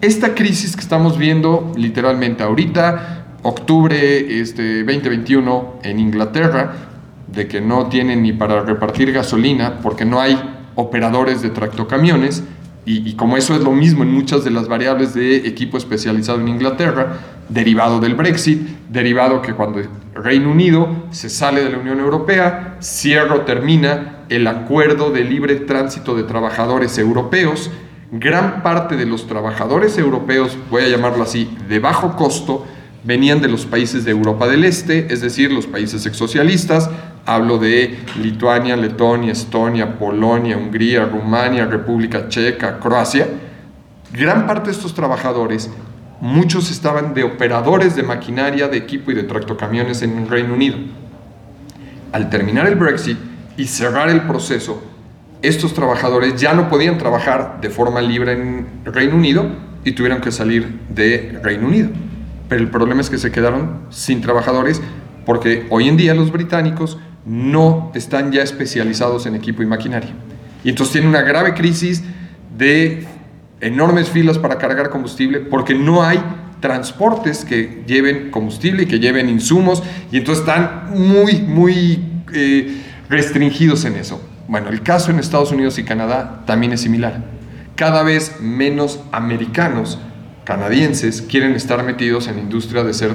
[SPEAKER 2] Esta crisis que estamos viendo literalmente ahorita, octubre este, 2021 en Inglaterra, de que no tienen ni para repartir gasolina porque no hay operadores de tractocamiones, y, como eso es lo mismo en muchas de las variables de equipo especializado en Inglaterra, derivado del Brexit, derivado que cuando Reino Unido se sale de la Unión Europea, cierra o termina el acuerdo de libre tránsito de trabajadores europeos, gran parte de los trabajadores europeos, voy a llamarlo así, de bajo costo, venían de los países de Europa del Este, es decir, los países exsocialistas, Hablo de Lituania, Letonia, Estonia, Polonia, Hungría, Rumania, República Checa, Croacia. Gran parte de estos trabajadores, muchos estaban de operadores de maquinaria, de equipo y de tractocamiones en Reino Unido. Al terminar el Brexit y cerrar el proceso, estos trabajadores ya no podían trabajar de forma libre en Reino Unido y tuvieron que salir de Reino Unido. Pero el problema es que se quedaron sin trabajadores porque hoy en día los británicos no están ya especializados en equipo y maquinaria. Y entonces tienen una grave crisis de enormes filas para cargar combustible porque no hay transportes que lleven combustible y que lleven insumos y entonces están muy, muy eh, restringidos en eso. Bueno, el caso en Estados Unidos y Canadá también es similar. Cada vez menos americanos, canadienses, quieren estar metidos en la industria de ser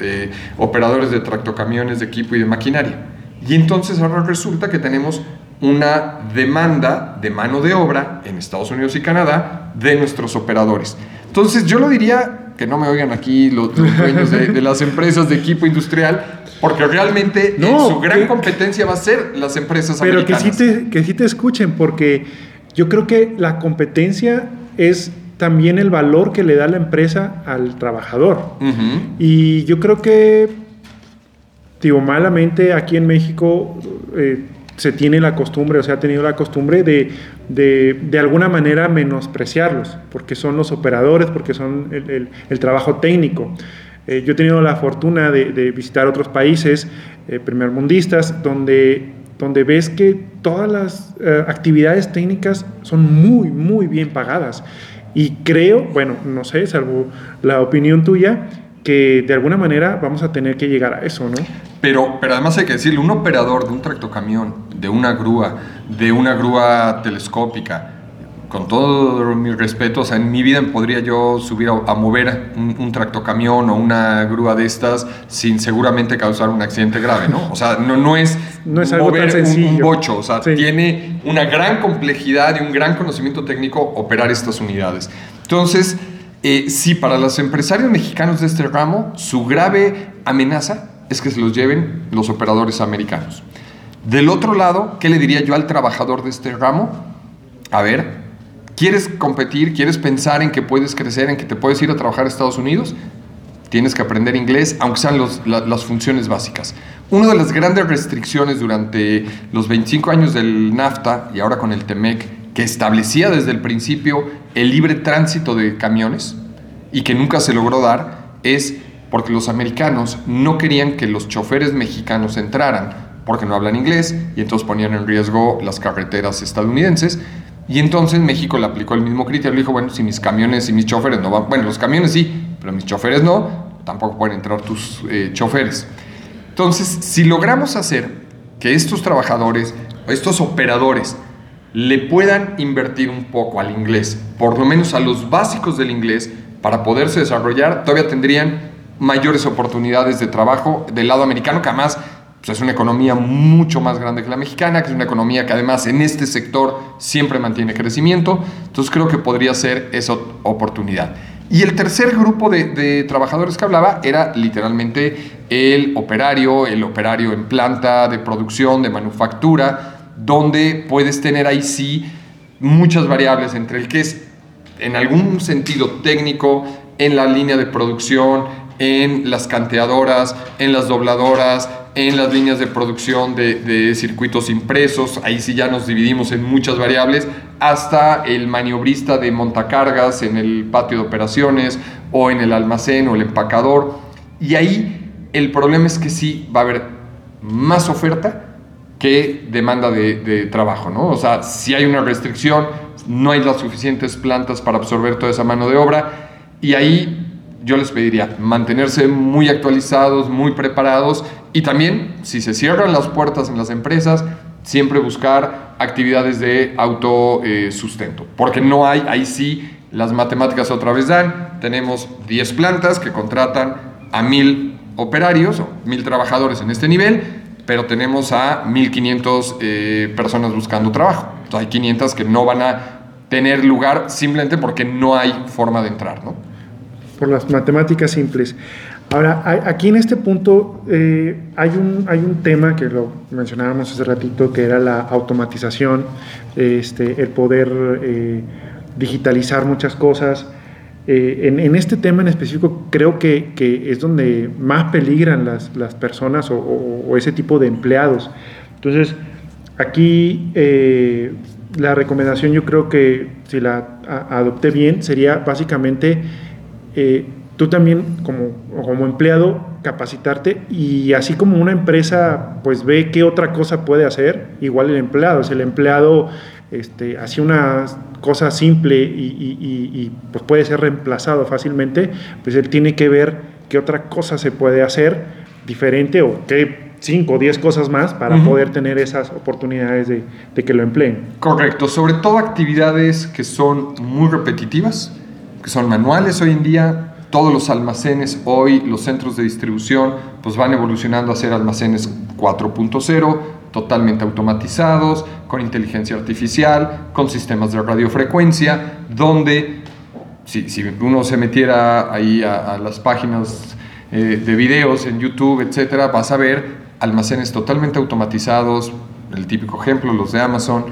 [SPEAKER 2] eh, operadores de tractocamiones, de equipo y de maquinaria. Y entonces ahora resulta que tenemos una demanda de mano de obra en Estados Unidos y Canadá de nuestros operadores. Entonces yo lo diría, que no me oigan aquí los, dueños de, las empresas de equipo industrial, porque realmente su gran competencia va a ser las empresas
[SPEAKER 1] pero
[SPEAKER 2] americanas.
[SPEAKER 1] Pero que sí, te, que sí te escuchen, porque yo creo que la competencia es también el valor que le da la empresa al trabajador. Y yo creo que, digo, malamente aquí en México eh, se tiene la costumbre, o se ha tenido la costumbre de, de, alguna manera menospreciarlos, porque son los operadores, porque son el, trabajo técnico. Eh, yo he tenido la fortuna de, visitar otros países eh, primermundistas donde, donde ves que todas las eh, actividades técnicas son muy, muy bien pagadas. Y creo, bueno, no sé, salvo la opinión tuya, que de alguna manera vamos a tener que llegar a eso, ¿no?
[SPEAKER 2] Pero, pero además hay que decirle, un operador de un tractocamión, de una grúa, de una grúa telescópica, con todo mi respeto, o sea, en mi vida podría yo subir a, mover un, tractocamión o una grúa de estas sin seguramente causar un accidente grave, ¿no? O sea, no, no es,
[SPEAKER 1] no es algo mover un,
[SPEAKER 2] bocho, o sea, tiene una gran complejidad y un gran conocimiento técnico operar estas unidades. Entonces, eh, sí, para los empresarios mexicanos de este ramo, su grave amenaza es que se los lleven los operadores americanos. Del otro lado, ¿qué le diría yo al trabajador de este ramo? A ver, ¿quieres competir? ¿Quieres pensar en que puedes crecer, en que te puedes ir a trabajar a Estados Unidos? Tienes que aprender inglés, aunque sean las funciones básicas. Una de las grandes restricciones durante los 25 años del NAFTA y ahora con el TEMEC, que establecía desde el principio el libre tránsito de camiones y que nunca se logró dar, es porque los americanos no querían que los choferes mexicanos entraran porque no hablan inglés y entonces ponían en riesgo las carreteras estadounidenses. Y entonces México le aplicó el mismo criterio, le dijo, bueno, si mis camiones y mis choferes no van, bueno, los camiones sí, pero mis choferes no, tampoco pueden entrar tus eh, choferes. Entonces, si logramos hacer que estos trabajadores, estos operadores, le puedan invertir un poco al inglés, por lo menos a los básicos del inglés, para poderse desarrollar, todavía tendrían mayores oportunidades de trabajo del lado americano, que además pues, es una economía mucho más grande que la mexicana, que es una economía que además en este sector siempre mantiene crecimiento. Entonces creo que podría ser esa oportunidad. Y el tercer grupo de, de, trabajadores que hablaba era literalmente el operario, el operario en planta de producción, de manufactura, donde puedes tener ahí sí muchas variables entre el que es en algún sentido técnico, en la línea de producción, en las canteadoras, en las dobladoras, en las líneas de producción de, circuitos impresos, ahí sí ya nos dividimos en muchas variables, hasta el maniobrista de montacargas en el patio de operaciones o en el almacén o el empacador. Y ahí el problema es que sí va a haber más oferta que demanda de, de, trabajo, ¿no? O sea, si hay una restricción, no hay las suficientes plantas para absorber toda esa mano de obra. Y ahí yo les pediría mantenerse muy actualizados, muy preparados y también, si se cierran las puertas en las empresas, siempre buscar actividades de autosustento, eh, porque no hay, ahí sí, las matemáticas otra vez dan, tenemos 10 plantas que contratan a mil operarios o mil trabajadores en este nivel, pero tenemos a 1.500 eh, personas buscando trabajo. Entonces hay 500 que no van a tener lugar simplemente porque no hay forma de entrar, ¿no?
[SPEAKER 1] Por las matemáticas simples. Ahora, aquí en este punto eh, hay, un, hay un tema que lo mencionábamos hace ratito, que era la automatización, este, el poder eh, digitalizar muchas cosas. Eh, en, este tema en específico creo que, que es donde más peligran las, las personas o, ese tipo de empleados. Entonces, aquí la recomendación yo creo que si la adopté bien sería básicamente tú también como, como empleado capacitarte y así como una empresa pues ve qué otra cosa puede hacer, igual el empleado, si el empleado este, hace una cosa simple y, pues puede ser reemplazado fácilmente, pues él tiene que ver qué otra cosa se puede hacer diferente o qué 5 o 10 cosas más para poder tener esas oportunidades de, de que lo empleen.
[SPEAKER 2] Correcto, sobre todo actividades que son muy repetitivas, que son manuales hoy en día, todos los almacenes hoy, los centros de distribución, pues van evolucionando a ser almacenes 4.0, totalmente automatizados, con inteligencia artificial, con sistemas de radiofrecuencia, donde si, uno se metiera ahí a, las páginas eh, de videos en YouTube, etcétera, vas a ver almacenes totalmente automatizados, el típico ejemplo, los de Amazon,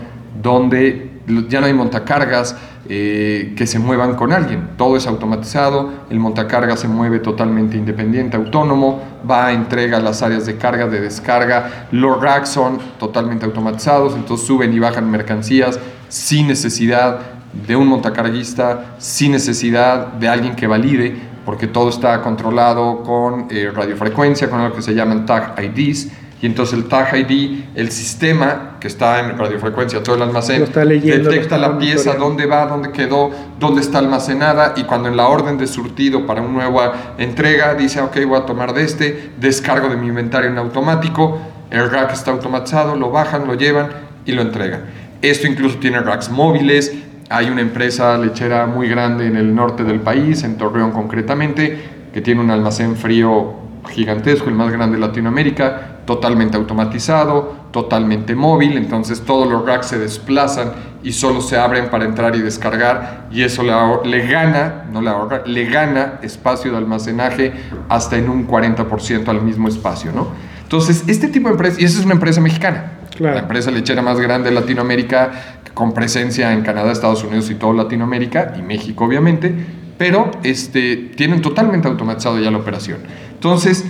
[SPEAKER 2] donde ya no hay montacargas eh, que se muevan con alguien. Todo es automatizado, el montacargas se mueve totalmente independiente, autónomo, va a entrega las áreas de carga, de descarga. Los racks son totalmente automatizados, entonces suben y bajan mercancías sin necesidad de un montacarguista, sin necesidad de alguien que valide, porque todo está controlado con eh, radiofrecuencia, con lo que se llaman tag IDs y entonces el Tag ID, el sistema que está en radiofrecuencia, todo el almacén, detecta la pieza, dónde va, dónde quedó, dónde está almacenada y cuando en la orden de surtido para una nueva entrega dice, ok, voy a tomar de este, descargo de mi inventario en automático, el rack está automatizado, lo bajan, lo llevan y lo entregan. Esto incluso tiene racks móviles, hay una empresa lechera muy grande en el norte del país, en Torreón concretamente, que tiene un almacén frío gigantesco, el más grande de Latinoamérica, totalmente automatizado, totalmente móvil, entonces todos los racks se desplazan y solo se abren para entrar y descargar y eso le, gana, no le ahorra, le gana espacio de almacenaje hasta en un 40% al mismo espacio, ¿no? Entonces, este tipo de empresa, y esa es una empresa mexicana, la empresa lechera más grande de Latinoamérica, con presencia en Canadá, Estados Unidos y toda Latinoamérica, y México obviamente, pero este, tienen totalmente automatizado ya la operación. Entonces,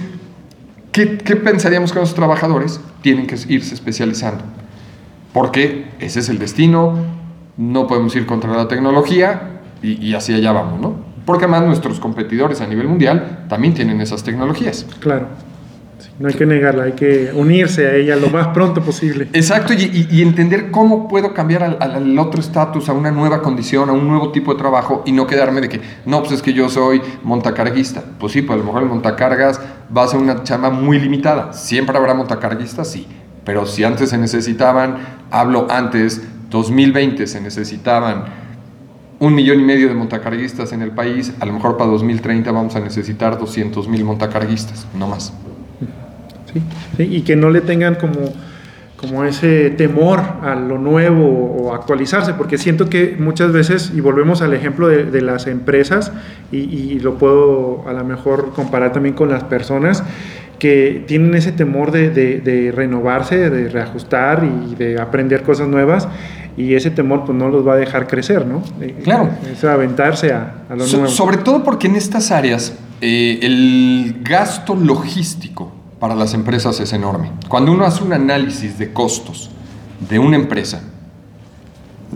[SPEAKER 2] ¿qué, pensaríamos que los trabajadores tienen que irse especializando? Porque ese es el destino, no podemos ir contra la tecnología y, y allá vamos, ¿no? Porque además nuestros competidores a nivel mundial también tienen esas tecnologías.
[SPEAKER 1] Claro no hay que negarla, hay que unirse a ella lo más pronto posible.
[SPEAKER 2] Exacto, y, entender cómo puedo cambiar al, otro estatus, a una nueva condición, a un nuevo tipo de trabajo y no quedarme de que, no, pues es que yo soy montacarguista. Pues sí, pues a lo mejor el montacargas va a ser una chama muy limitada. Siempre habrá montacarguistas, sí. Pero si antes se necesitaban, hablo antes, 2020 se necesitaban un millón y medio de montacarguistas en el país, a lo mejor para 2030 vamos a necesitar 200 mil montacarguistas, no más
[SPEAKER 1] y que no le tengan como, como ese temor a lo nuevo o actualizarse, porque siento que muchas veces, y volvemos al ejemplo de, las empresas, y, lo puedo a lo mejor comparar también con las personas, que tienen ese temor de, renovarse, de reajustar y de aprender cosas nuevas, y ese temor pues no los va a dejar crecer, ¿no?
[SPEAKER 2] Eh, claro.
[SPEAKER 1] Es aventarse a, lo nuevo.
[SPEAKER 2] Sobre todo porque en estas áreas eh, el gasto logístico para las empresas es enorme. Cuando uno hace un análisis de costos de una empresa,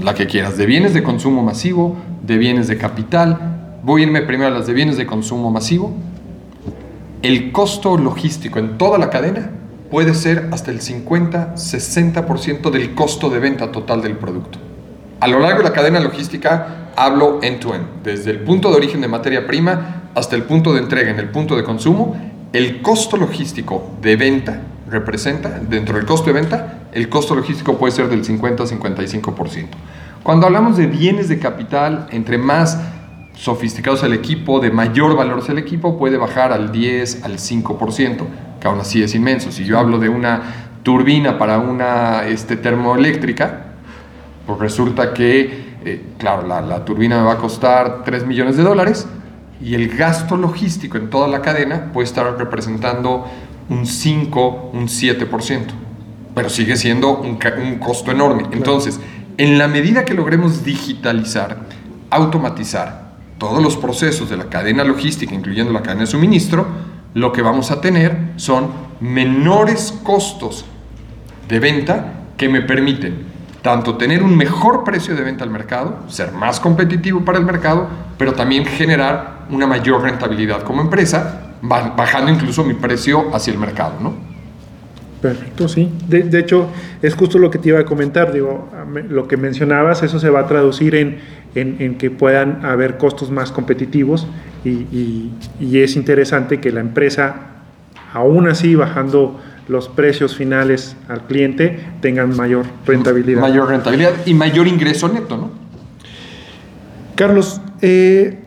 [SPEAKER 2] la que quieras, de bienes de consumo masivo, de bienes de capital, voy a irme primero a las de bienes de consumo masivo, el costo logístico en toda la cadena puede ser hasta el 50-60% del costo de venta total del producto. A lo largo de la cadena logística hablo end-to-end, -end, desde el punto de origen de materia prima hasta el punto de entrega en el punto de consumo el costo logístico de venta representa, dentro del costo de venta, el costo logístico puede ser del 50-55%. Cuando hablamos de bienes de capital, entre más sofisticados el equipo, de mayor valor el equipo, puede bajar al 10, al 5%, que aún así es inmenso. Si yo hablo de una turbina para una este, termoeléctrica, pues resulta que, eh, claro, la, la turbina me va a costar 3 millones de dólares, y el gasto logístico en toda la cadena puede estar representando un 5, un 7%, pero sigue siendo un, un costo enorme. Entonces, en la medida que logremos digitalizar, automatizar todos los procesos de la cadena logística, incluyendo la cadena de suministro, lo que vamos a tener son menores costos de venta que me permiten tanto tener un mejor precio de venta al mercado, ser más competitivo para el mercado, pero también generar una mayor rentabilidad como empresa, bajando incluso mi precio hacia el mercado, ¿no?
[SPEAKER 1] Perfecto, sí. De, hecho, es justo lo que te iba a comentar. Digo, lo que mencionabas, eso se va a traducir en, en, que puedan haber costos más competitivos y, y, es interesante que la empresa, aún así bajando los precios finales al cliente tengan mayor rentabilidad.
[SPEAKER 2] Mayor rentabilidad y mayor ingreso neto, ¿no?
[SPEAKER 1] Carlos, eh,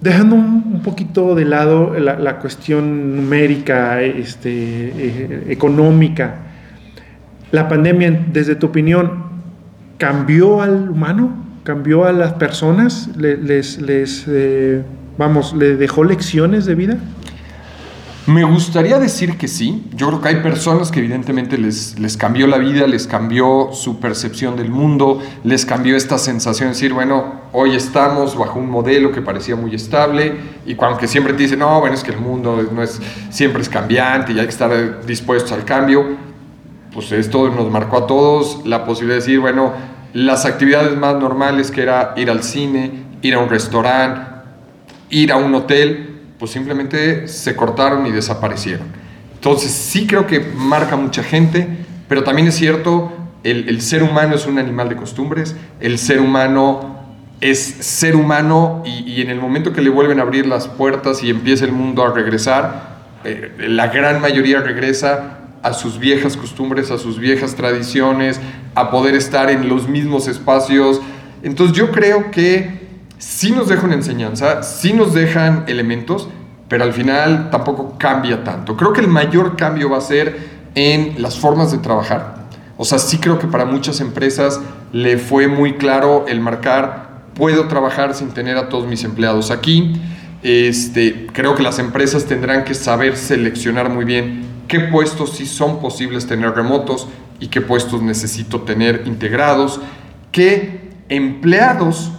[SPEAKER 1] dejando un, poquito de lado la, cuestión numérica, este, eh, económica, la pandemia, desde tu opinión, ¿cambió al humano? ¿Cambió a las personas? ¿Les, les eh, vamos, le dejó lecciones de vida?
[SPEAKER 2] Me gustaría decir que sí. Yo creo que hay personas que evidentemente les, les cambió la vida, les cambió su percepción del mundo, les cambió esta sensación de decir, bueno, hoy estamos bajo un modelo que parecía muy estable y aunque siempre te dicen, no, bueno, es que el mundo no es, siempre es cambiante y hay que estar dispuestos al cambio, pues esto nos marcó a todos la posibilidad de decir, bueno, las actividades más normales que era ir al cine, ir a un restaurante, ir a un hotel, pues simplemente se cortaron y desaparecieron. Entonces sí creo que marca mucha gente, pero también es cierto, el, ser humano es un animal de costumbres, el ser humano es ser humano y, en el momento que le vuelven a abrir las puertas y empieza el mundo a regresar, eh, la gran mayoría regresa a sus viejas costumbres, a sus viejas tradiciones, a poder estar en los mismos espacios. Entonces yo creo que sí nos dejan enseñanza, sí nos dejan elementos, pero al final tampoco cambia tanto. Creo que el mayor cambio va a ser en las formas de trabajar. O sea, sí creo que para muchas empresas le fue muy claro el marcar, puedo trabajar sin tener a todos mis empleados aquí. Este, creo que las empresas tendrán que saber seleccionar muy bien qué puestos sí son posibles tener remotos y qué puestos necesito tener integrados, qué empleados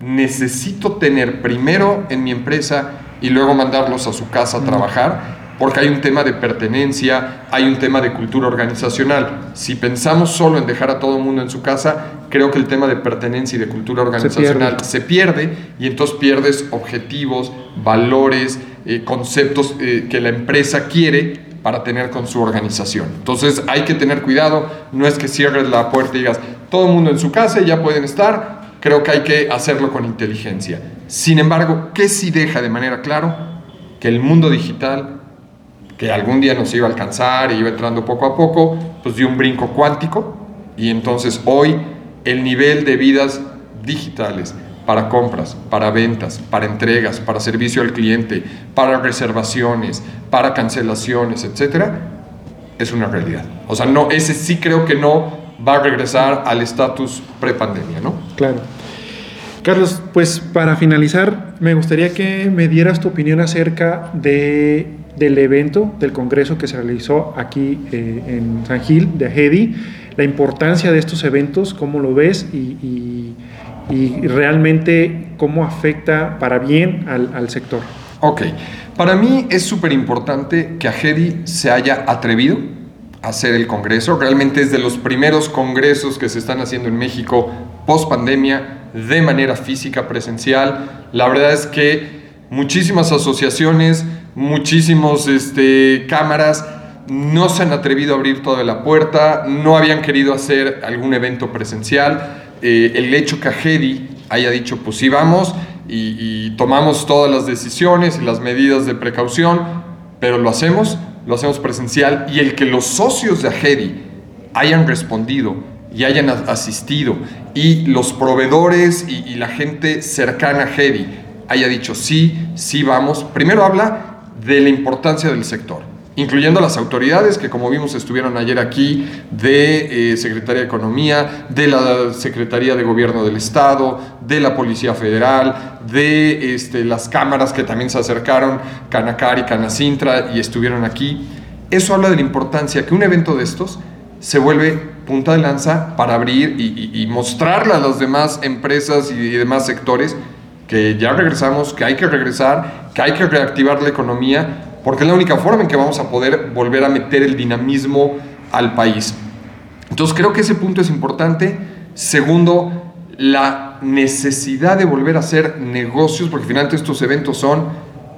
[SPEAKER 2] necesito tener primero en mi empresa y luego mandarlos a su casa a trabajar, porque hay un tema de pertenencia, hay un tema de cultura organizacional. Si pensamos solo en dejar a todo el mundo en su casa, creo que el tema de pertenencia y de cultura organizacional se pierde, y entonces pierdes objetivos, valores, eh, conceptos eh, que la empresa quiere para tener con su organización. Entonces hay que tener cuidado, no es que cierres la puerta y digas, todo el mundo en su casa y ya pueden estar, creo que hay que hacerlo con inteligencia. Sin embargo, ¿qué sí deja de manera claro? Que el mundo digital, que algún día nos iba a alcanzar y iba entrando poco a poco, pues dio un brinco cuántico y entonces hoy el nivel de vidas digitales para compras, para ventas, para entregas, para servicio al cliente, para reservaciones, para cancelaciones, etcétera, es una realidad. O sea, no, ese sí creo que no va a regresar al estatus prepandemia, ¿no?
[SPEAKER 1] Claro. Carlos, pues para finalizar, me gustaría que me dieras tu opinión acerca de, del evento, del congreso que se realizó aquí eh, en San Gil, de AGEDI, la importancia de estos eventos, cómo lo ves y, realmente cómo afecta para bien al, sector.
[SPEAKER 2] Ok, para mí es súper importante que AGEDI se haya atrevido hacer el Congreso. Realmente es de los primeros congresos que se están haciendo en México post pandemia de manera física, presencial. La verdad es que muchísimas asociaciones, muchísimos este, cámaras no se han atrevido a abrir toda la puerta, no habían querido hacer algún evento presencial. Eh, el hecho que Ajedi haya dicho, pues sí vamos y, y tomamos todas las decisiones y las medidas de precaución, pero lo hacemos lo hacemos presencial y el que los socios de Ajedi hayan respondido y hayan asistido y los proveedores y, la gente cercana a Ajedi haya dicho sí, sí vamos, primero habla de la importancia del sector. incluyendo las autoridades que como vimos estuvieron ayer aquí, de eh, Secretaría de Economía, de la Secretaría de Gobierno del Estado, de la Policía Federal, de este, las cámaras que también se acercaron, Canacar y Canacintra, y estuvieron aquí. Eso habla de la importancia que un evento de estos se vuelve punta de lanza para abrir y, mostrarle a las demás empresas y demás sectores que ya regresamos, que hay que regresar, que hay que reactivar la economía, porque es la única forma en que vamos a poder volver a meter el dinamismo al país. Entonces creo que ese punto es importante. Segundo, la necesidad de volver a hacer negocios, porque finalmente estos eventos son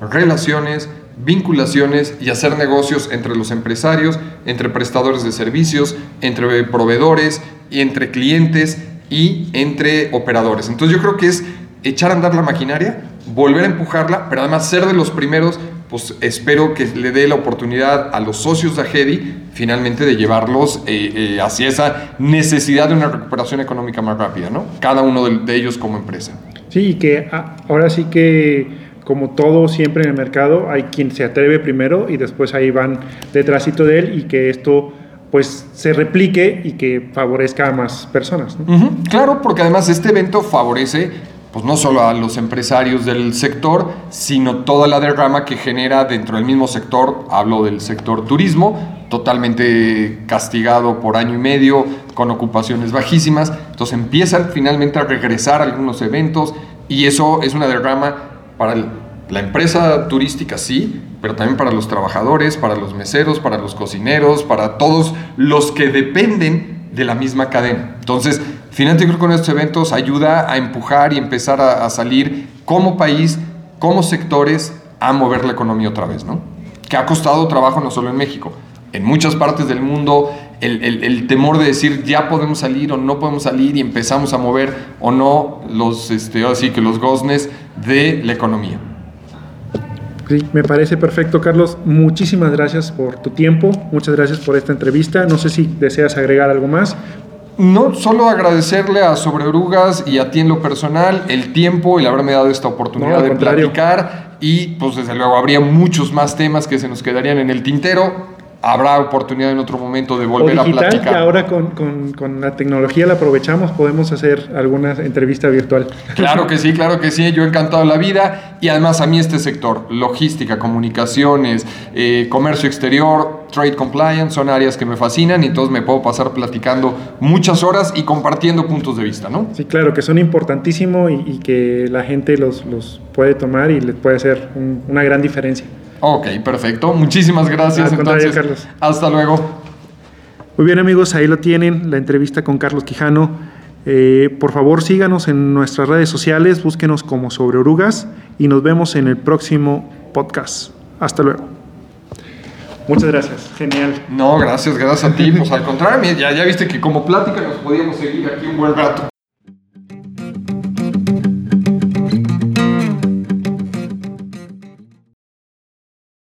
[SPEAKER 2] relaciones, vinculaciones y hacer negocios entre los empresarios, entre prestadores de servicios, entre proveedores y entre clientes y entre operadores. Entonces yo creo que es echar a andar la maquinaria, volver a empujarla, pero además ser de los primeros, pues espero que le dé la oportunidad a los socios de Agedi finalmente de llevarlos eh, eh, hacia esa necesidad de una recuperación económica más rápida, ¿no? Cada uno de, ellos como empresa.
[SPEAKER 1] Sí, que ah, ahora sí que como todo siempre en el mercado, hay quien se atreve primero y después ahí van detrásito de él y que esto pues se replique y que favorezca a más personas.
[SPEAKER 2] Claro, porque además este evento favorece pues no solo a los empresarios del sector, sino toda la derrama que genera dentro del mismo sector, hablo del sector turismo, totalmente castigado por año y medio, con ocupaciones bajísimas, entonces empiezan finalmente a regresar algunos eventos y eso es una derrama para la empresa turística sí, pero también para los trabajadores, para los meseros, para los cocineros, para todos los que dependen de la misma cadena. Entonces, finalmente creo que con estos eventos ayuda a empujar y empezar a, salir como país, como sectores, a mover la economía otra vez, ¿no? Que ha costado trabajo no solo en México, en muchas partes del mundo el, temor de decir ya podemos salir o no podemos salir y empezamos a mover o no los, este, así que los goznes de la economía.
[SPEAKER 1] Sí, me parece perfecto, Carlos. Muchísimas gracias por tu tiempo, muchas gracias por esta entrevista. No sé si deseas agregar algo más.
[SPEAKER 2] No, solo agradecerle a Sobrerugas y a ti en lo personal el tiempo, el haberme dado esta oportunidad de platicar y pues desde luego habría muchos más temas que se nos quedarían en el tintero habrá oportunidad en otro momento de volver a platicar.
[SPEAKER 1] Y ahora con, con, con, la tecnología la aprovechamos, podemos hacer alguna entrevista virtual.
[SPEAKER 2] Claro que sí, claro que sí, yo he encantado la vida y además a mí este sector, logística, comunicaciones, eh, comercio exterior, trade compliance, son áreas que me fascinan y entonces me puedo pasar platicando muchas horas y compartiendo puntos de vista, ¿no?
[SPEAKER 1] Sí, claro, que son importantísimos y, que la gente los, los, puede tomar y les puede hacer una gran diferencia.
[SPEAKER 2] Ok, perfecto. Muchísimas gracias. Entonces, Carlos. Hasta luego.
[SPEAKER 1] Muy bien amigos, ahí lo tienen, la entrevista con Carlos Quijano. Eh, por favor síganos en nuestras redes sociales, búsquenos como sobre orugas y nos vemos en el próximo podcast. Hasta luego. Muchas gracias, genial.
[SPEAKER 2] No, gracias, gracias a ti. Pues al contrario, ya, ya viste que como plática nos podíamos seguir aquí un buen rato.